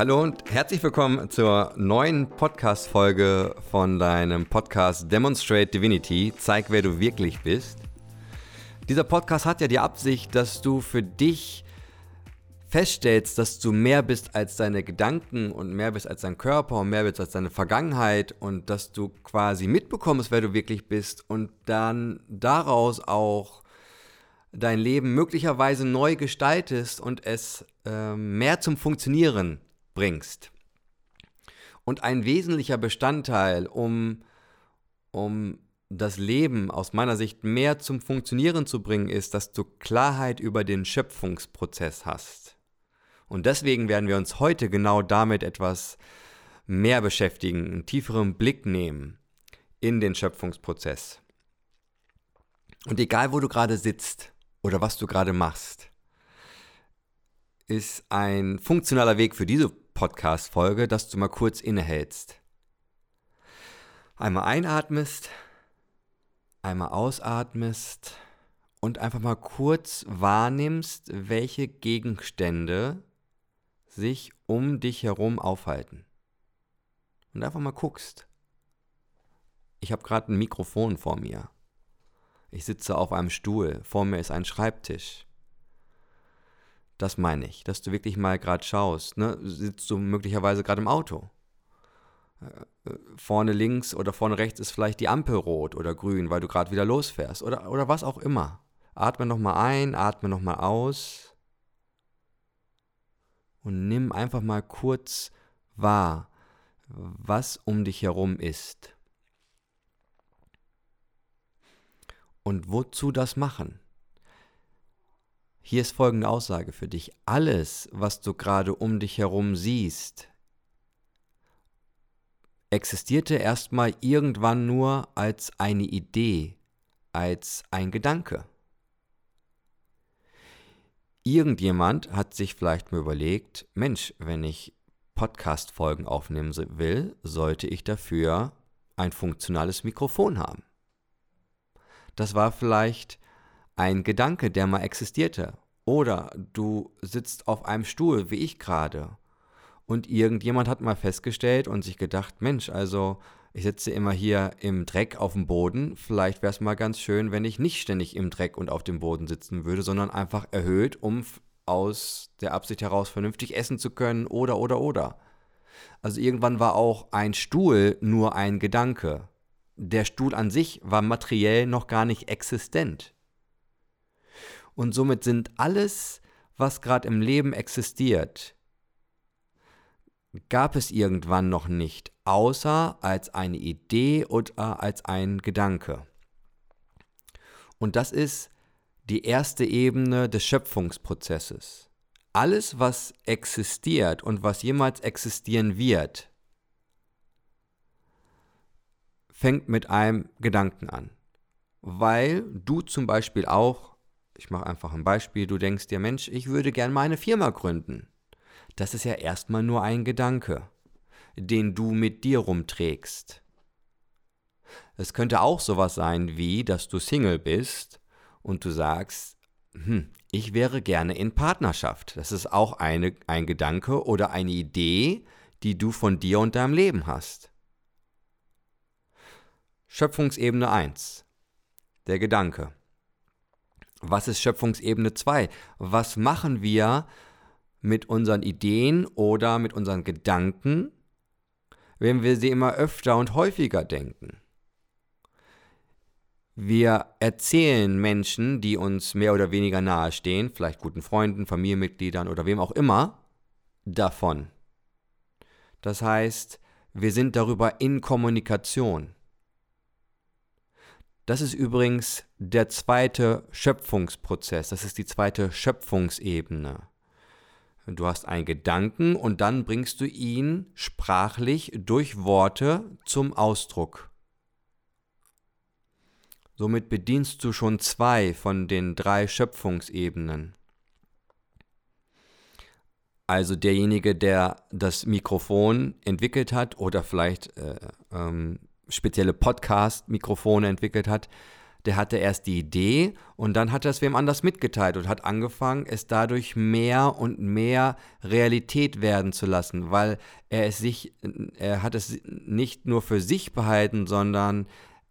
Hallo und herzlich willkommen zur neuen Podcast-Folge von deinem Podcast Demonstrate Divinity. Zeig, wer du wirklich bist. Dieser Podcast hat ja die Absicht, dass du für dich feststellst, dass du mehr bist als deine Gedanken und mehr bist als dein Körper und mehr bist als deine Vergangenheit und dass du quasi mitbekommst, wer du wirklich bist und dann daraus auch dein Leben möglicherweise neu gestaltest und es äh, mehr zum Funktionieren bringst. Und ein wesentlicher Bestandteil, um, um das Leben aus meiner Sicht mehr zum Funktionieren zu bringen, ist, dass du Klarheit über den Schöpfungsprozess hast. Und deswegen werden wir uns heute genau damit etwas mehr beschäftigen, einen tieferen Blick nehmen in den Schöpfungsprozess. Und egal, wo du gerade sitzt oder was du gerade machst, ist ein funktionaler Weg für diese Podcast-Folge, dass du mal kurz innehältst. Einmal einatmest, einmal ausatmest und einfach mal kurz wahrnimmst, welche Gegenstände sich um dich herum aufhalten. Und einfach mal guckst. Ich habe gerade ein Mikrofon vor mir. Ich sitze auf einem Stuhl. Vor mir ist ein Schreibtisch. Das meine ich, dass du wirklich mal gerade schaust. Ne? Sitzt du möglicherweise gerade im Auto? Äh, vorne links oder vorne rechts ist vielleicht die Ampel rot oder grün, weil du gerade wieder losfährst oder, oder was auch immer. Atme nochmal ein, atme nochmal aus und nimm einfach mal kurz wahr, was um dich herum ist. Und wozu das machen? Hier ist folgende Aussage für dich. Alles, was du gerade um dich herum siehst, existierte erstmal irgendwann nur als eine Idee, als ein Gedanke. Irgendjemand hat sich vielleicht mal überlegt, Mensch, wenn ich Podcast-Folgen aufnehmen will, sollte ich dafür ein funktionales Mikrofon haben. Das war vielleicht ein Gedanke, der mal existierte. Oder du sitzt auf einem Stuhl, wie ich gerade. Und irgendjemand hat mal festgestellt und sich gedacht, Mensch, also ich sitze immer hier im Dreck auf dem Boden. Vielleicht wäre es mal ganz schön, wenn ich nicht ständig im Dreck und auf dem Boden sitzen würde, sondern einfach erhöht, um aus der Absicht heraus vernünftig essen zu können oder oder oder. Also irgendwann war auch ein Stuhl nur ein Gedanke. Der Stuhl an sich war materiell noch gar nicht existent. Und somit sind alles, was gerade im Leben existiert, gab es irgendwann noch nicht, außer als eine Idee oder als ein Gedanke. Und das ist die erste Ebene des Schöpfungsprozesses. Alles, was existiert und was jemals existieren wird, fängt mit einem Gedanken an. Weil du zum Beispiel auch, ich mache einfach ein Beispiel, du denkst dir, Mensch, ich würde gern meine Firma gründen das ist ja erstmal nur ein Gedanke, den du mit dir rumträgst. Es könnte auch sowas sein wie, dass du Single bist und du sagst, hm, ich wäre gerne in Partnerschaft. Das ist auch eine, ein Gedanke oder eine Idee, die du von dir und deinem Leben hast. Schöpfungsebene 1. Der Gedanke. Was ist Schöpfungsebene 2? Was machen wir, mit unseren Ideen oder mit unseren Gedanken, wenn wir sie immer öfter und häufiger denken. Wir erzählen Menschen, die uns mehr oder weniger nahestehen, vielleicht guten Freunden, Familienmitgliedern oder wem auch immer, davon. Das heißt, wir sind darüber in Kommunikation. Das ist übrigens der zweite Schöpfungsprozess, das ist die zweite Schöpfungsebene. Du hast einen Gedanken und dann bringst du ihn sprachlich durch Worte zum Ausdruck. Somit bedienst du schon zwei von den drei Schöpfungsebenen. Also derjenige, der das Mikrofon entwickelt hat oder vielleicht äh, ähm, spezielle Podcast-Mikrofone entwickelt hat, der hatte erst die Idee und dann hat er es wem anders mitgeteilt und hat angefangen, es dadurch mehr und mehr Realität werden zu lassen, weil er es sich, er hat es nicht nur für sich behalten, sondern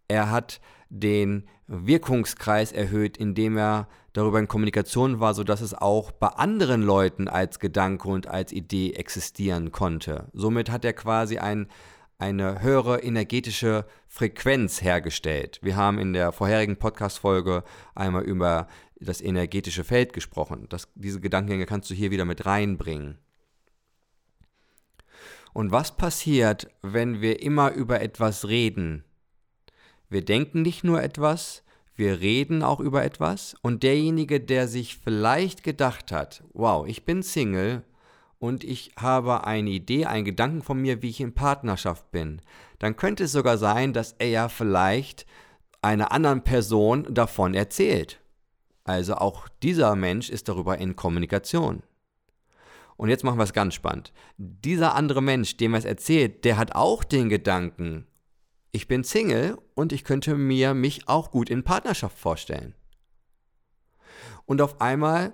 er hat den Wirkungskreis erhöht, indem er darüber in Kommunikation war, sodass es auch bei anderen Leuten als Gedanke und als Idee existieren konnte. Somit hat er quasi ein eine höhere energetische Frequenz hergestellt. Wir haben in der vorherigen Podcast-Folge einmal über das energetische Feld gesprochen. Das, diese Gedankengänge kannst du hier wieder mit reinbringen. Und was passiert, wenn wir immer über etwas reden? Wir denken nicht nur etwas, wir reden auch über etwas und derjenige, der sich vielleicht gedacht hat, wow, ich bin Single und ich habe eine Idee, einen Gedanken von mir, wie ich in Partnerschaft bin, dann könnte es sogar sein, dass er ja vielleicht einer anderen Person davon erzählt. Also auch dieser Mensch ist darüber in Kommunikation. Und jetzt machen wir es ganz spannend. Dieser andere Mensch, dem er es erzählt, der hat auch den Gedanken, ich bin Single und ich könnte mir mich auch gut in Partnerschaft vorstellen. Und auf einmal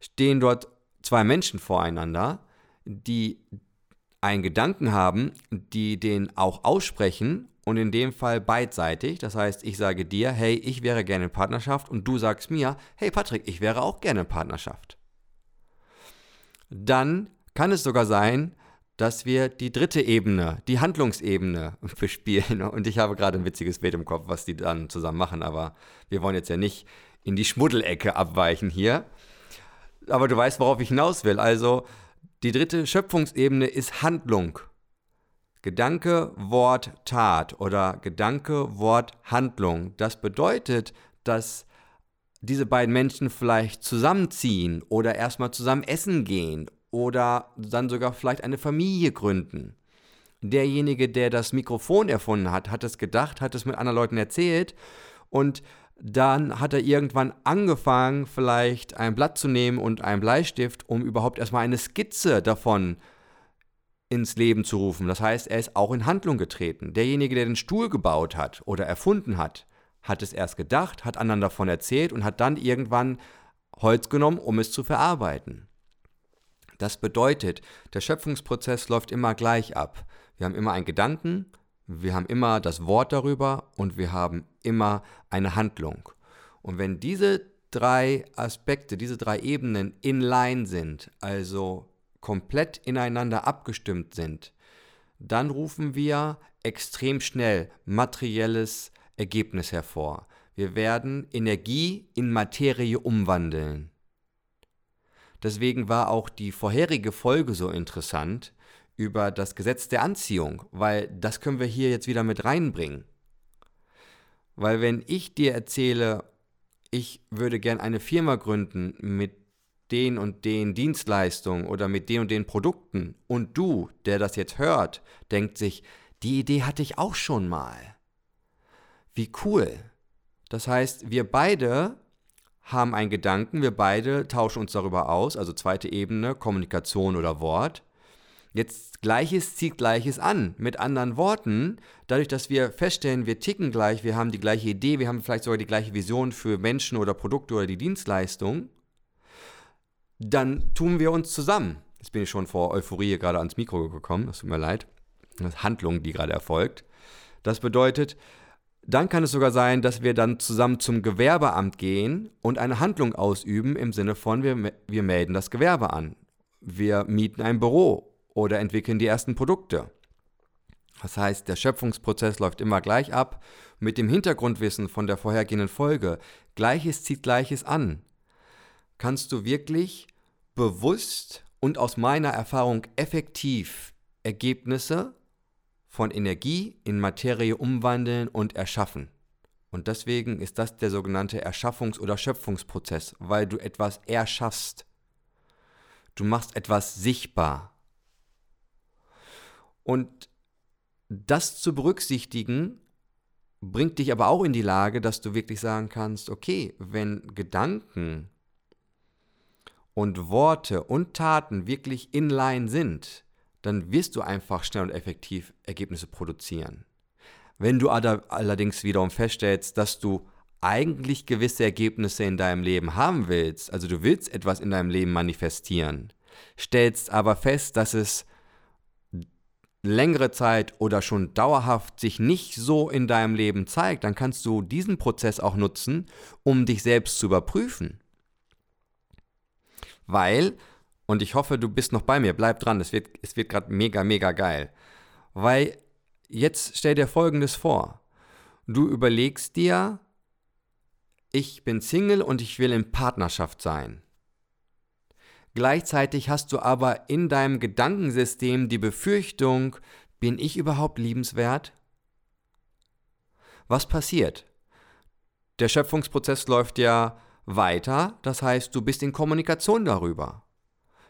stehen dort zwei Menschen voreinander, die einen Gedanken haben, die den auch aussprechen und in dem Fall beidseitig. Das heißt, ich sage dir, hey, ich wäre gerne in Partnerschaft und du sagst mir, hey Patrick, ich wäre auch gerne in Partnerschaft. Dann kann es sogar sein, dass wir die dritte Ebene, die Handlungsebene bespielen. Und ich habe gerade ein witziges Bild im Kopf, was die dann zusammen machen, aber wir wollen jetzt ja nicht in die Schmuddelecke abweichen hier aber du weißt, worauf ich hinaus will. Also die dritte Schöpfungsebene ist Handlung. Gedanke, Wort, Tat oder Gedanke, Wort, Handlung. Das bedeutet, dass diese beiden Menschen vielleicht zusammenziehen oder erstmal zusammen essen gehen oder dann sogar vielleicht eine Familie gründen. Derjenige, der das Mikrofon erfunden hat, hat es gedacht, hat es mit anderen Leuten erzählt und dann hat er irgendwann angefangen, vielleicht ein Blatt zu nehmen und einen Bleistift, um überhaupt erstmal eine Skizze davon ins Leben zu rufen. Das heißt, er ist auch in Handlung getreten. Derjenige, der den Stuhl gebaut hat oder erfunden hat, hat es erst gedacht, hat anderen davon erzählt und hat dann irgendwann Holz genommen, um es zu verarbeiten. Das bedeutet, der Schöpfungsprozess läuft immer gleich ab. Wir haben immer einen Gedanken, wir haben immer das Wort darüber und wir haben immer eine Handlung. Und wenn diese drei Aspekte, diese drei Ebenen in line sind, also komplett ineinander abgestimmt sind, dann rufen wir extrem schnell materielles Ergebnis hervor. Wir werden Energie in Materie umwandeln. Deswegen war auch die vorherige Folge so interessant, über das Gesetz der Anziehung, weil das können wir hier jetzt wieder mit reinbringen. Weil wenn ich dir erzähle, ich würde gern eine Firma gründen mit den und den Dienstleistungen oder mit den und den Produkten und du, der das jetzt hört, denkt sich, die Idee hatte ich auch schon mal. Wie cool. Das heißt, wir beide haben einen Gedanken, wir beide tauschen uns darüber aus, also zweite Ebene, Kommunikation oder Wort. Jetzt Gleiches zieht Gleiches an. Mit anderen Worten, dadurch, dass wir feststellen, wir ticken gleich, wir haben die gleiche Idee, wir haben vielleicht sogar die gleiche Vision für Menschen oder Produkte oder die Dienstleistung, dann tun wir uns zusammen. Jetzt bin ich schon vor Euphorie gerade ans Mikro gekommen, das tut mir leid. Das ist Handlung, die gerade erfolgt. Das bedeutet, dann kann es sogar sein, dass wir dann zusammen zum Gewerbeamt gehen und eine Handlung ausüben im Sinne von, wir, wir melden das Gewerbe an. Wir mieten ein Büro oder entwickeln die ersten Produkte. Das heißt, der Schöpfungsprozess läuft immer gleich ab. Mit dem Hintergrundwissen von der vorhergehenden Folge, Gleiches zieht Gleiches an, kannst du wirklich bewusst und aus meiner Erfahrung effektiv Ergebnisse von Energie in Materie umwandeln und erschaffen. Und deswegen ist das der sogenannte Erschaffungs- oder Schöpfungsprozess, weil du etwas erschaffst. Du machst etwas sichtbar. Und das zu berücksichtigen, bringt dich aber auch in die Lage, dass du wirklich sagen kannst, okay, wenn Gedanken und Worte und Taten wirklich in line sind, dann wirst du einfach schnell und effektiv Ergebnisse produzieren. Wenn du allerdings wiederum feststellst, dass du eigentlich gewisse Ergebnisse in deinem Leben haben willst, also du willst etwas in deinem Leben manifestieren, stellst aber fest, dass es längere Zeit oder schon dauerhaft sich nicht so in deinem Leben zeigt, dann kannst du diesen Prozess auch nutzen, um dich selbst zu überprüfen. Weil, und ich hoffe, du bist noch bei mir, bleib dran, es wird, es wird gerade mega, mega geil. Weil jetzt stell dir Folgendes vor. Du überlegst dir, ich bin Single und ich will in Partnerschaft sein. Gleichzeitig hast du aber in deinem Gedankensystem die Befürchtung, bin ich überhaupt liebenswert? Was passiert? Der Schöpfungsprozess läuft ja weiter, das heißt, du bist in Kommunikation darüber.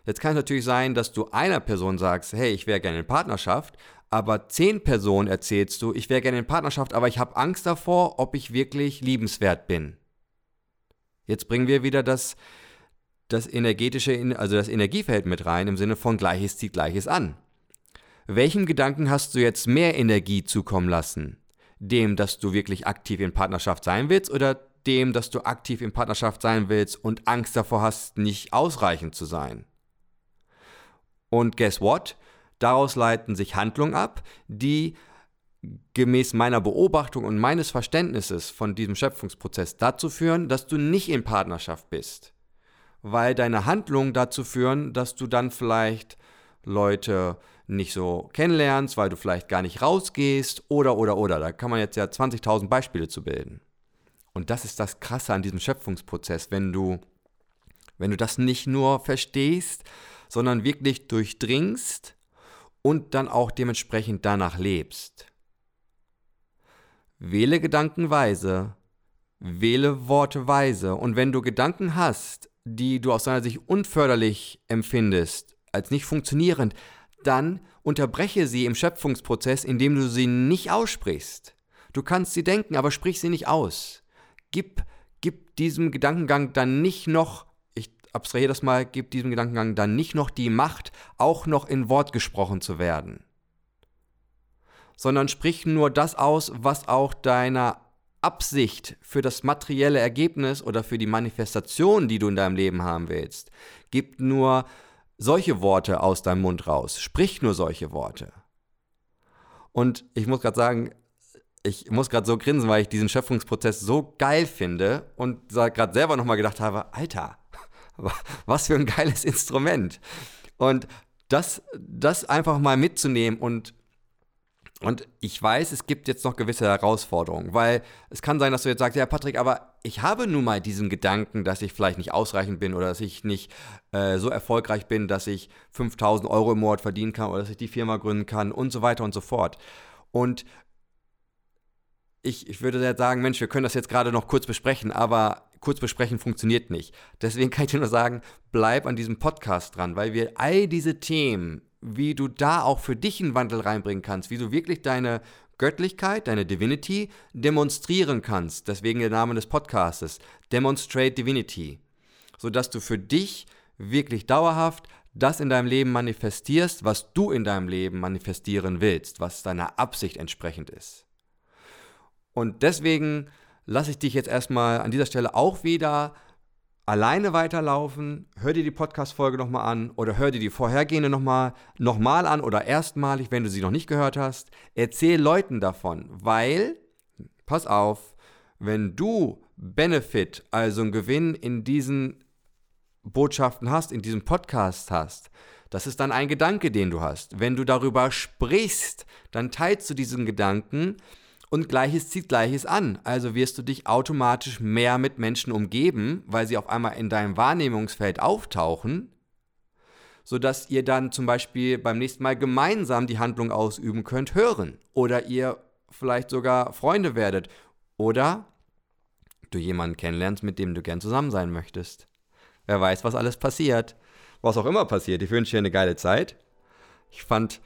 Jetzt kann es natürlich sein, dass du einer Person sagst, hey, ich wäre gerne in Partnerschaft, aber zehn Personen erzählst du, ich wäre gerne in Partnerschaft, aber ich habe Angst davor, ob ich wirklich liebenswert bin. Jetzt bringen wir wieder das das energetische, also das Energiefeld mit rein im Sinne von Gleiches zieht Gleiches an. Welchem Gedanken hast du jetzt mehr Energie zukommen lassen? Dem, dass du wirklich aktiv in Partnerschaft sein willst oder dem, dass du aktiv in Partnerschaft sein willst und Angst davor hast, nicht ausreichend zu sein? Und guess what? Daraus leiten sich Handlungen ab, die gemäß meiner Beobachtung und meines Verständnisses von diesem Schöpfungsprozess dazu führen, dass du nicht in Partnerschaft bist weil deine Handlungen dazu führen, dass du dann vielleicht Leute nicht so kennenlernst, weil du vielleicht gar nicht rausgehst oder oder oder. Da kann man jetzt ja 20.000 Beispiele zu bilden. Und das ist das Krasse an diesem Schöpfungsprozess, wenn du, wenn du das nicht nur verstehst, sondern wirklich durchdringst und dann auch dementsprechend danach lebst. Wähle Gedanken weise, wähle Worte weise und wenn du Gedanken hast, die du aus deiner Sicht unförderlich empfindest, als nicht funktionierend, dann unterbreche sie im Schöpfungsprozess, indem du sie nicht aussprichst. Du kannst sie denken, aber sprich sie nicht aus. Gib, gib diesem Gedankengang dann nicht noch, ich abstrahiere das mal, gib diesem Gedankengang dann nicht noch die Macht, auch noch in Wort gesprochen zu werden. Sondern sprich nur das aus, was auch deiner Absicht für das materielle Ergebnis oder für die Manifestation, die du in deinem Leben haben willst. Gib nur solche Worte aus deinem Mund raus. Sprich nur solche Worte. Und ich muss gerade sagen, ich muss gerade so grinsen, weil ich diesen Schöpfungsprozess so geil finde und gerade selber nochmal gedacht habe, Alter, was für ein geiles Instrument. Und das, das einfach mal mitzunehmen und und ich weiß, es gibt jetzt noch gewisse Herausforderungen, weil es kann sein, dass du jetzt sagst, ja Patrick, aber ich habe nun mal diesen Gedanken, dass ich vielleicht nicht ausreichend bin oder dass ich nicht äh, so erfolgreich bin, dass ich 5000 Euro im Monat verdienen kann oder dass ich die Firma gründen kann und so weiter und so fort. Und ich, ich würde jetzt sagen, Mensch, wir können das jetzt gerade noch kurz besprechen, aber kurz besprechen funktioniert nicht. Deswegen kann ich dir nur sagen, bleib an diesem Podcast dran, weil wir all diese Themen wie du da auch für dich einen Wandel reinbringen kannst, wie du wirklich deine Göttlichkeit, deine Divinity demonstrieren kannst. Deswegen der Name des Podcastes, Demonstrate Divinity. Sodass du für dich wirklich dauerhaft das in deinem Leben manifestierst, was du in deinem Leben manifestieren willst, was deiner Absicht entsprechend ist. Und deswegen lasse ich dich jetzt erstmal an dieser Stelle auch wieder alleine weiterlaufen, hör dir die Podcast-Folge nochmal an oder hör dir die vorhergehende nochmal noch mal an oder erstmalig, wenn du sie noch nicht gehört hast. Erzähl Leuten davon, weil, pass auf, wenn du Benefit, also einen Gewinn in diesen Botschaften hast, in diesem Podcast hast, das ist dann ein Gedanke, den du hast. Wenn du darüber sprichst, dann teilst du diesen Gedanken und Gleiches zieht Gleiches an. Also wirst du dich automatisch mehr mit Menschen umgeben, weil sie auf einmal in deinem Wahrnehmungsfeld auftauchen, sodass ihr dann zum Beispiel beim nächsten Mal gemeinsam die Handlung ausüben könnt, hören. Oder ihr vielleicht sogar Freunde werdet. Oder du jemanden kennenlernst, mit dem du gern zusammen sein möchtest. Wer weiß, was alles passiert. Was auch immer passiert. Ich wünsche dir eine geile Zeit. Ich fand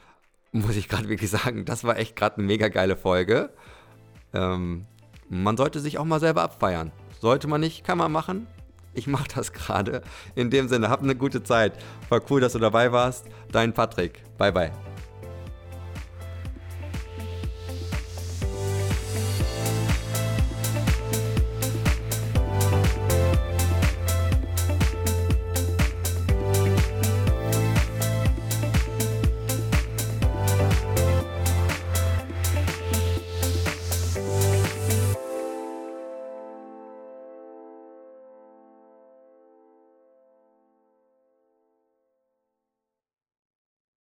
muss ich gerade wirklich sagen, das war echt gerade eine mega geile Folge. Ähm, man sollte sich auch mal selber abfeiern. Sollte man nicht, kann man machen. Ich mache das gerade. In dem Sinne, hab eine gute Zeit. War cool, dass du dabei warst. Dein Patrick. Bye, bye.